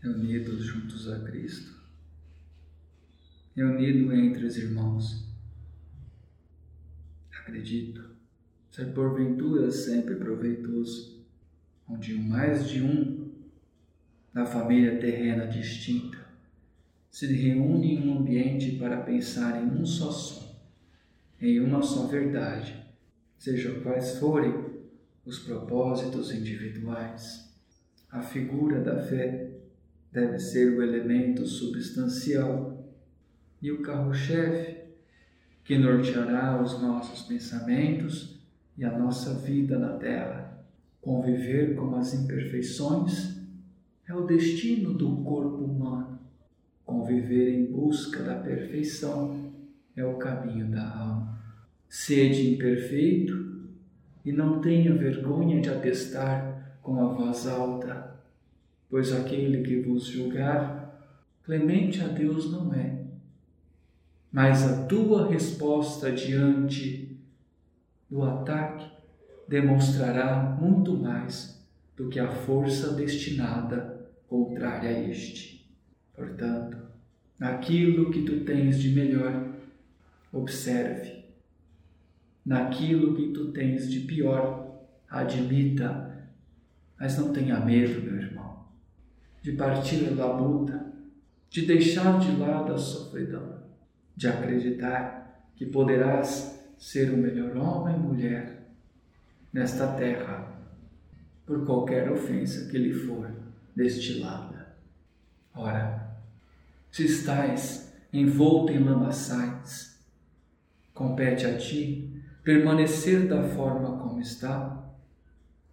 reunidos juntos a Cristo, reunido entre os irmãos. Acredito ser porventura sempre proveitoso, onde mais de um da família terrena distinta se reúne em um ambiente para pensar em um só som, em uma só verdade, seja quais forem os propósitos individuais. A figura da fé deve ser o elemento substancial e o carro-chefe que norteará os nossos pensamentos e a nossa vida na terra. Conviver com as imperfeições é o destino do corpo humano. Conviver em busca da perfeição é o caminho da alma. Sede imperfeito e não tenha vergonha de atestar com a voz alta, pois aquele que vos julgar, clemente a Deus não é. Mas a tua resposta diante do ataque demonstrará muito mais do que a força destinada contrária a este. Portanto, naquilo que tu tens de melhor, observe. Naquilo que tu tens de pior, admita, mas não tenha medo, meu irmão, de partir da luta, de deixar de lado a sofridão, de acreditar que poderás ser o melhor homem e mulher nesta terra, por qualquer ofensa que lhe for destilada. Ora, se estás envolto em lamaçais, compete a ti permanecer da forma como está,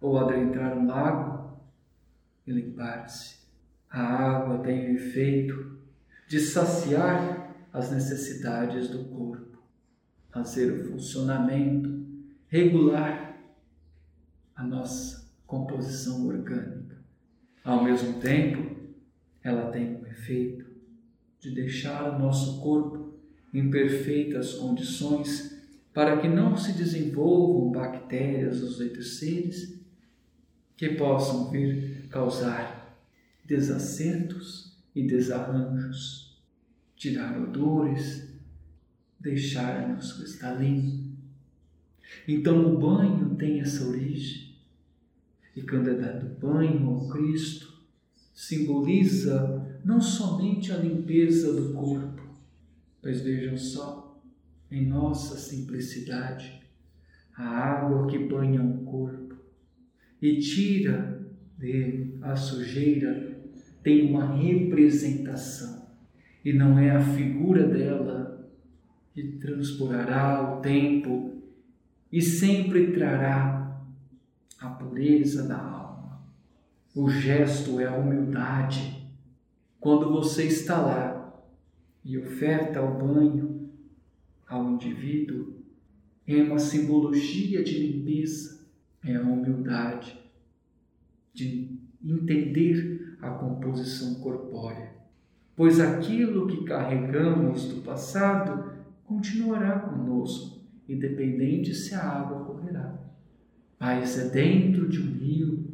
ou adentrar um lago e limpar-se. A água tem o efeito de saciar as necessidades do corpo fazer o funcionamento regular a nossa composição orgânica. Ao mesmo tempo, ela tem o efeito de deixar o nosso corpo em perfeitas condições para que não se desenvolvam bactérias ou outros seres que possam vir causar desacertos e desarranjos, tirar odores, deixar-nos cristalino. Então o banho tem essa origem. E quando é dado banho ao Cristo, simboliza não somente a limpeza do corpo, pois vejam só, em nossa simplicidade, a água que banha o corpo e tira dele a sujeira tem uma representação e não é a figura dela que transporará o tempo e sempre trará a pureza da alma. O gesto é a humildade. Quando você está lá e oferta o banho ao indivíduo, é uma simbologia de limpeza, é a humildade de entender a composição corpórea. Pois aquilo que carregamos do passado continuará conosco, independente se a água correrá. Mas é dentro de um rio,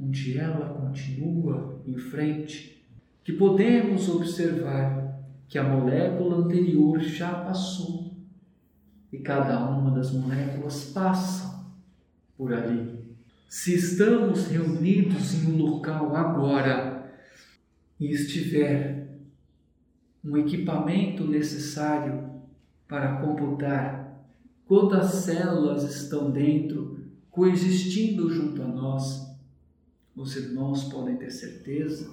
onde ela continua em frente, que podemos observar que a molécula anterior já passou e cada uma das moléculas passa por ali. Se estamos reunidos em um local agora e estiver um equipamento necessário para computar quantas células estão dentro, coexistindo junto a nós, os irmãos podem ter certeza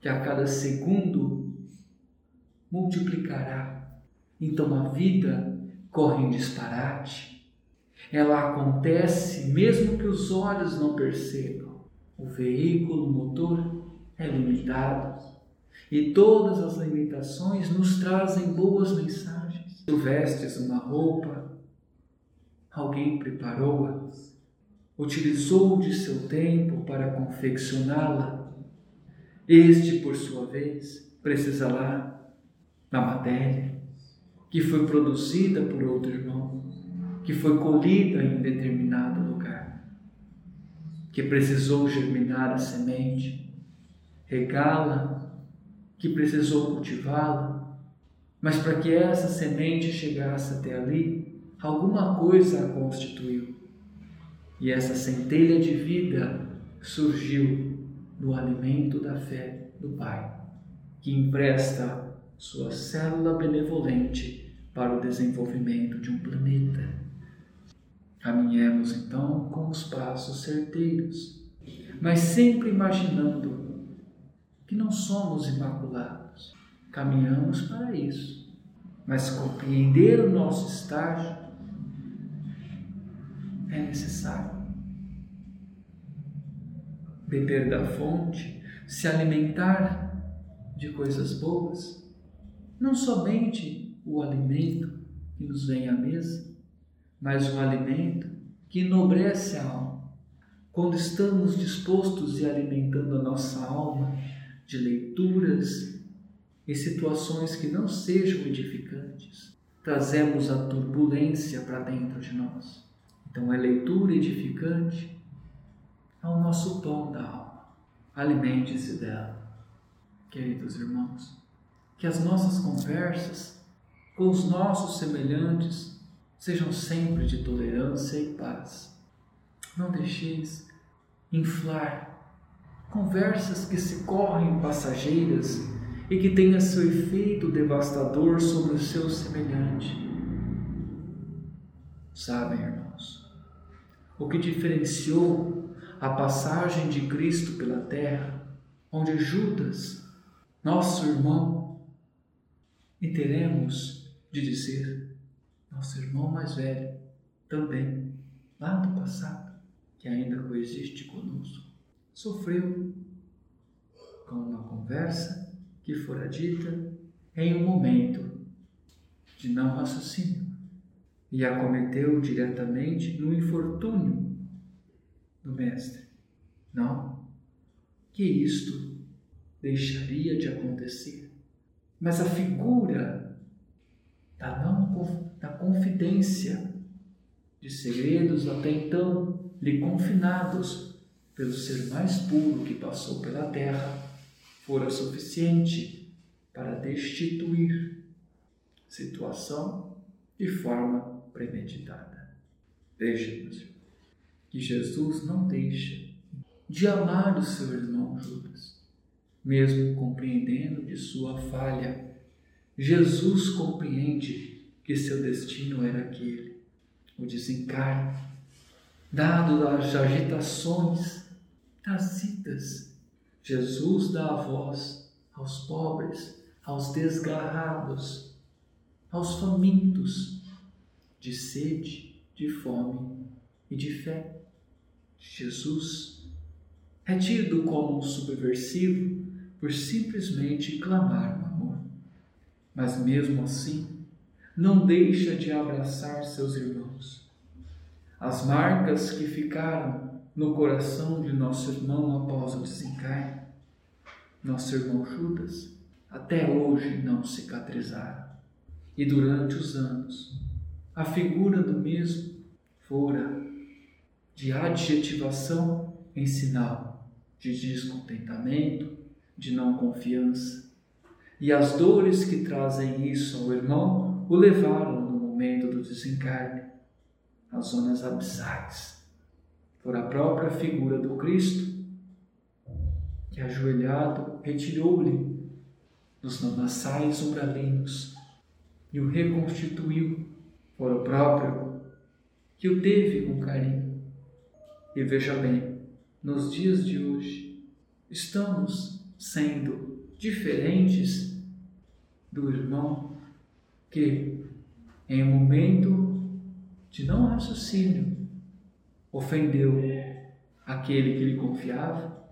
que a cada segundo multiplicará. Então a vida corre em disparate. Ela acontece mesmo que os olhos não percebam. O veículo motor é limitado. E todas as limitações nos trazem boas mensagens. Tu vestes uma roupa, alguém preparou-a, utilizou de seu tempo para confeccioná-la. Este, por sua vez, precisará da matéria que foi produzida por outro irmão, que foi colhida em determinado lugar, que precisou germinar a semente, regá-la, que precisou cultivá-la, mas para que essa semente chegasse até ali, alguma coisa a constituiu. E essa centelha de vida surgiu no alimento da fé do Pai, que empresta sua célula benevolente para o desenvolvimento de um planeta. Caminhemos então com os passos certeiros, mas sempre imaginando que não somos imaculados. Caminhamos para isso, mas compreender o nosso estágio é necessário. Beber da fonte, se alimentar de coisas boas, não somente o alimento que nos vem à mesa, mas o alimento que enobrece a alma. Quando estamos dispostos e alimentando a nossa alma de leituras e situações que não sejam edificantes, trazemos a turbulência para dentro de nós. Então, a leitura edificante é o nosso pão da alma. Alimente-se dela. Queridos irmãos, que as nossas conversas com os nossos semelhantes sejam sempre de tolerância e paz. Não deixeis inflar conversas que se correm passageiras e que tenham seu efeito devastador sobre o seu semelhante. Sabem, irmãos, o que diferenciou a passagem de Cristo pela terra, onde Judas, nosso irmão, e teremos de dizer, nosso irmão mais velho, também, lá do passado, que ainda coexiste conosco, sofreu com uma conversa que fora dita em um momento de não raciocínio e acometeu diretamente no infortúnio do Mestre. Não, que isto deixaria de acontecer. Mas a figura da, não, da confidência de segredos até então lhe confinados pelo ser mais puro que passou pela terra fora suficiente para destituir situação de forma premeditada. Veja, meus que Jesus não deixa de amar o seu irmão Judas, mesmo compreendendo de sua falha. Jesus compreende que seu destino era aquele, o desencarne, dado as agitações das idas. Jesus dá a voz aos pobres, aos desgarrados, aos famintos, de sede, de fome e de fé. Jesus é tido como um subversivo por simplesmente clamar o amor. Mas mesmo assim, não deixa de abraçar seus irmãos. As marcas que ficaram no coração de nosso irmão após o desencarne, nosso irmão Judas, até hoje não cicatrizaram. E durante os anos, a figura do mesmo fora de adjetivação em sinal de descontentamento, de não confiança. E as dores que trazem isso ao irmão o levaram no momento do desencarne às zonas abissais. Por a própria figura do Cristo, que ajoelhado retirou-lhe dos lamaçais umbralinos e o reconstituiu for o próprio, que o teve com carinho. E veja bem, nos dias de hoje, estamos sendo diferentes do irmão que, em um momento de não raciocínio, ofendeu aquele que lhe confiava,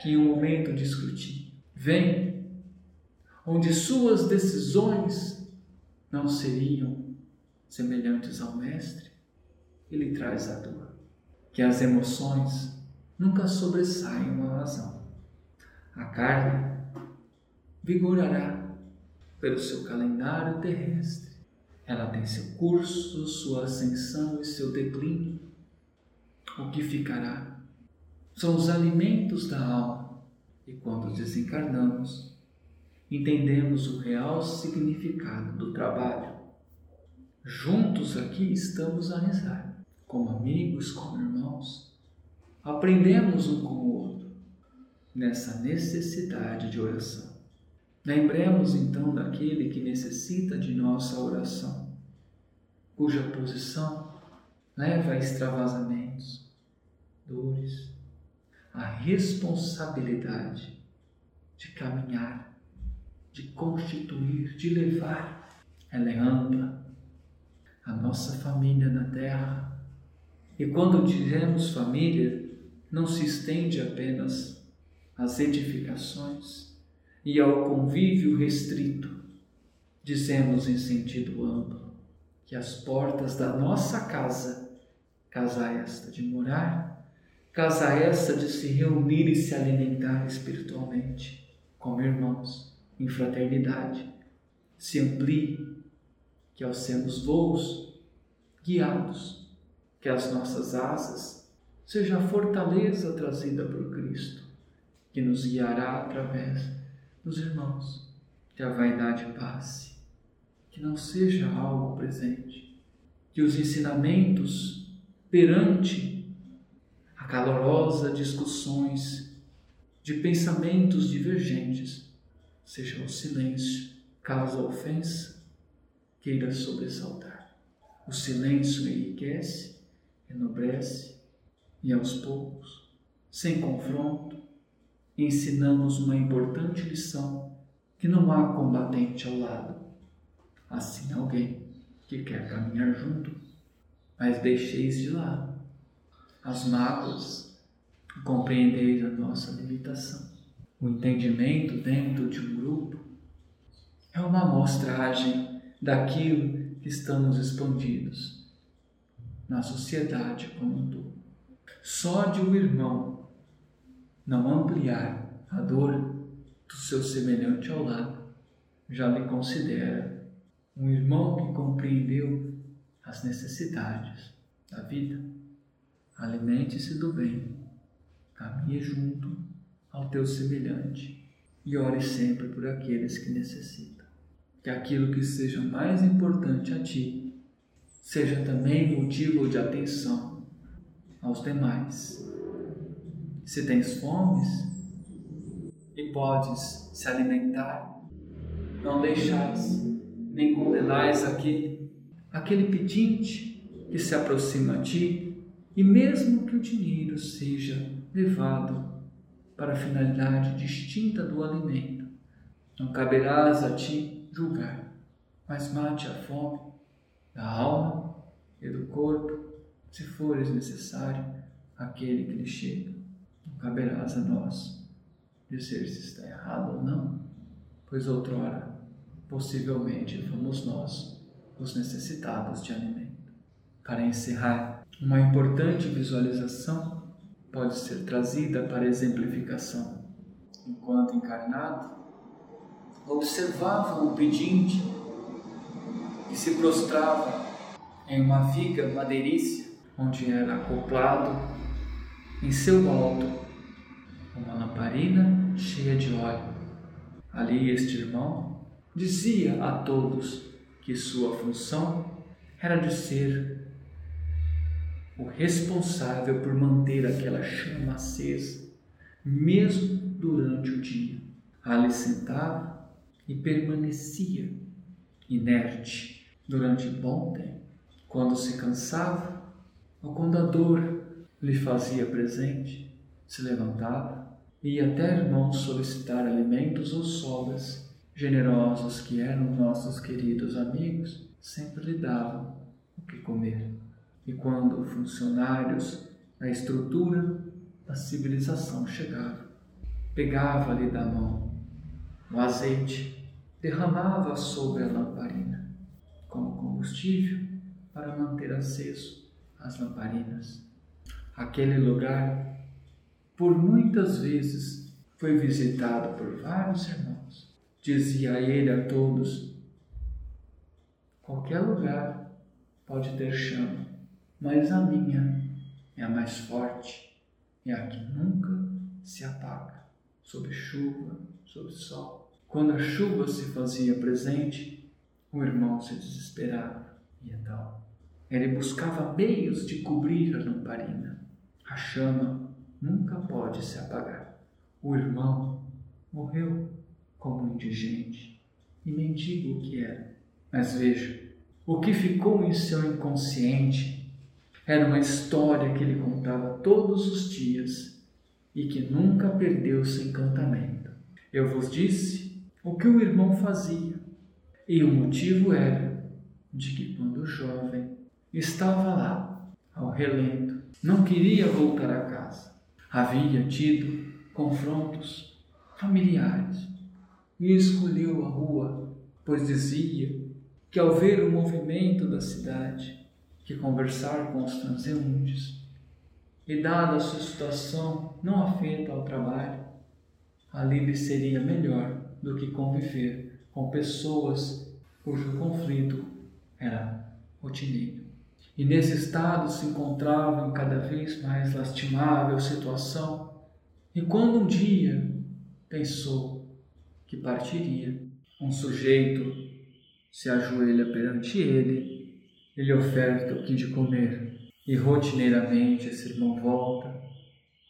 que em um momento de escrutínio vem, onde suas decisões não seriam semelhantes ao Mestre, ele traz a dor. Que as emoções nunca sobressaiam a razão. A carne vigorará pelo seu calendário terrestre. Ela tem seu curso, sua ascensão e seu declínio. O que ficará são os alimentos da alma, e quando desencarnamos, entendemos o real significado do trabalho. Juntos aqui estamos a rezar, como amigos, como irmãos. Aprendemos um com o outro nessa necessidade de oração. Lembremos então daquele que necessita de nossa oração, cuja posição leva a extravasamentos, dores, a responsabilidade de caminhar, de constituir, de levar. Ela é ampla, a nossa família na terra. E quando dizemos família, não se estende apenas às edificações e ao convívio restrito. Dizemos em sentido amplo que as portas da nossa casa, casa esta de morar, casa essa de se reunir e se alimentar espiritualmente, como irmãos, em fraternidade, se amplie, que ao sermos voos guiados, que as nossas asas seja a fortaleza trazida por Cristo, que nos guiará através dos irmãos, que a vaidade passe, que não seja algo presente, que os ensinamentos perante calorosa discussões de pensamentos divergentes, seja o silêncio, caso a ofensa queira sobressaltar. O silêncio enriquece, enobrece e aos poucos, sem confronto, ensinamos uma importante lição que não há combatente ao lado, assim alguém que quer caminhar junto, mas deixeis de lado as mágoas, compreendeis a nossa limitação. O entendimento dentro de um grupo é uma amostragem daquilo que estamos expandidos na sociedade como um todo. Só de um irmão não ampliar a dor do seu semelhante ao lado, já lhe considera um irmão que compreendeu as necessidades da vida. Alimente-se do bem, caminhe junto ao teu semelhante e ore sempre por aqueles que necessitam. Que aquilo que seja mais importante a ti seja também motivo de atenção aos demais. Se tens fomes e podes se alimentar, não deixais nem condenais aquele, aquele pedinte que se aproxima a ti e mesmo que o dinheiro seja levado para a finalidade distinta do alimento, não caberás a ti julgar, mas mate a fome da alma e do corpo, se fores necessário, aquele que lhe chega. Caberás a nós dizer se está errado ou não, pois outrora, possivelmente, fomos nós os necessitados de alimento. Para encerrar, uma importante visualização pode ser trazida para exemplificação. Enquanto encarnado, observava o pedinte que se prostrava em uma viga madeiriça onde era acoplado em seu alto uma lamparina cheia de óleo. Ali este irmão dizia a todos que sua função era de ser o responsável por manter aquela chama acesa, mesmo durante o dia. Ali sentava e permanecia inerte durante bom tempo. Quando se cansava, ou quando a dor lhe fazia presente, se levantava e ia até irmãos solicitar alimentos ou sobras. Generosos que eram nossos queridos amigos, sempre lhe davam o que comer. E quando funcionários da estrutura da civilização chegavam, pegava-lhe da mão o azeite, derramava sobre a lamparina como combustível para manter aceso as lamparinas. Aquele lugar, por muitas vezes, foi visitado por vários irmãos. Dizia ele a todos: qualquer lugar pode ter chama, mas a minha é a mais forte, é a que nunca se apaga. sob chuva, sob sol. Quando a chuva se fazia presente, o irmão se desesperava e então ele buscava meios de cobrir a lamparina. A chama nunca pode se apagar. O irmão morreu como indigente e mendigo que era. Mas veja, o que ficou em seu inconsciente era uma história que ele contava todos os dias e que nunca perdeu seu encantamento. Eu vos disse o que o irmão fazia, e o motivo era de que quando jovem estava lá, ao relento, não queria voltar a casa. Havia tido confrontos familiares e escolheu a rua, pois dizia que ao ver o movimento da cidade, que conversar com os transeuntes, e dada a sua situação não afeta ao trabalho, ali lhe seria melhor do que conviver com pessoas cujo conflito era rotineiro e nesse estado se encontrava em cada vez mais lastimável situação. E quando um dia pensou que partiria, um sujeito se ajoelha perante ele, ele oferta o que de comer, e rotineiramente esse irmão volta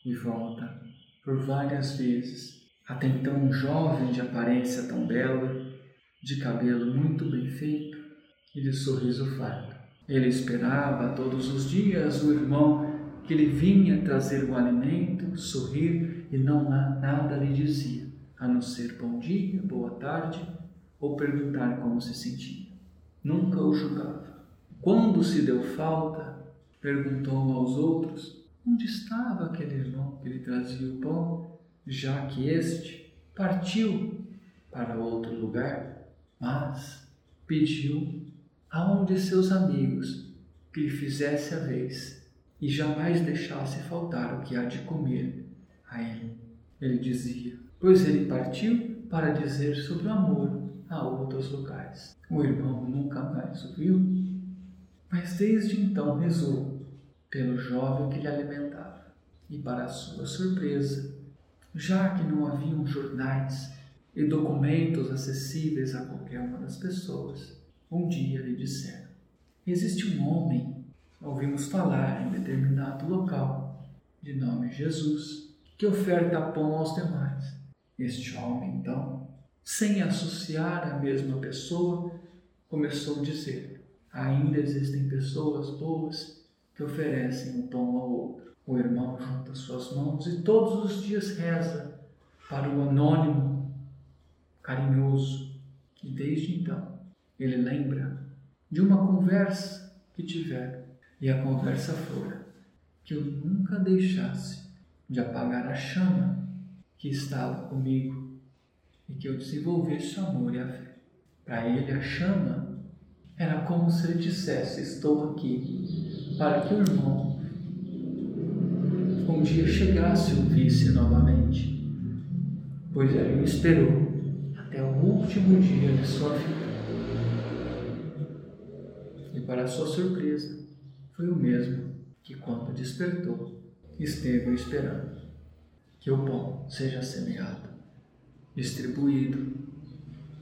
e volta por várias vezes, até então um jovem de aparência tão bela, de cabelo muito bem feito e de sorriso farto. Ele esperava todos os dias o irmão que lhe vinha trazer o alimento, sorrir e não nada lhe dizia, a não ser bom dia, boa tarde ou perguntar como se sentia. Nunca o julgava. Quando se deu falta, perguntou aos outros onde estava aquele irmão que lhe trazia o pão, já que este partiu para outro lugar, mas pediu a um de seus amigos que lhe fizesse a vez e jamais deixasse faltar o que há de comer a ele. Ele dizia, pois ele partiu para dizer sobre o amor a outros locais. O irmão nunca mais o viu, mas desde então rezou pelo jovem que lhe alimentava. E para sua surpresa, já que não haviam jornais e documentos acessíveis a qualquer uma das pessoas, um dia lhe disseram: Existe um homem, ouvimos falar em determinado local, de nome Jesus, que oferta pão aos demais. Este homem, então, sem associar a mesma pessoa, começou a dizer: Ainda existem pessoas boas que oferecem o pão ao outro. O irmão junta suas mãos e todos os dias reza para o anônimo, carinhoso, e desde então ele lembra de uma conversa que tiveram. E a conversa fora que eu nunca deixasse de apagar a chama que estava comigo e que eu desenvolvesse o amor e a fé. Para ele, a chama era como se ele dissesse: Estou aqui, para que o irmão um dia chegasse e o visse novamente, pois ele esperou até o último dia de sua vida para sua surpresa, foi o mesmo que, quando despertou, esteve esperando que o pão seja semeado, distribuído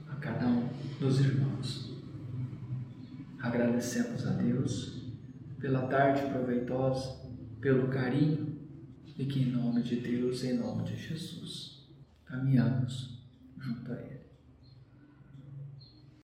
a cada um dos irmãos. Agradecemos a Deus pela tarde proveitosa, pelo carinho e que, em nome de Deus, em nome de Jesus, caminhamos junto a Ele.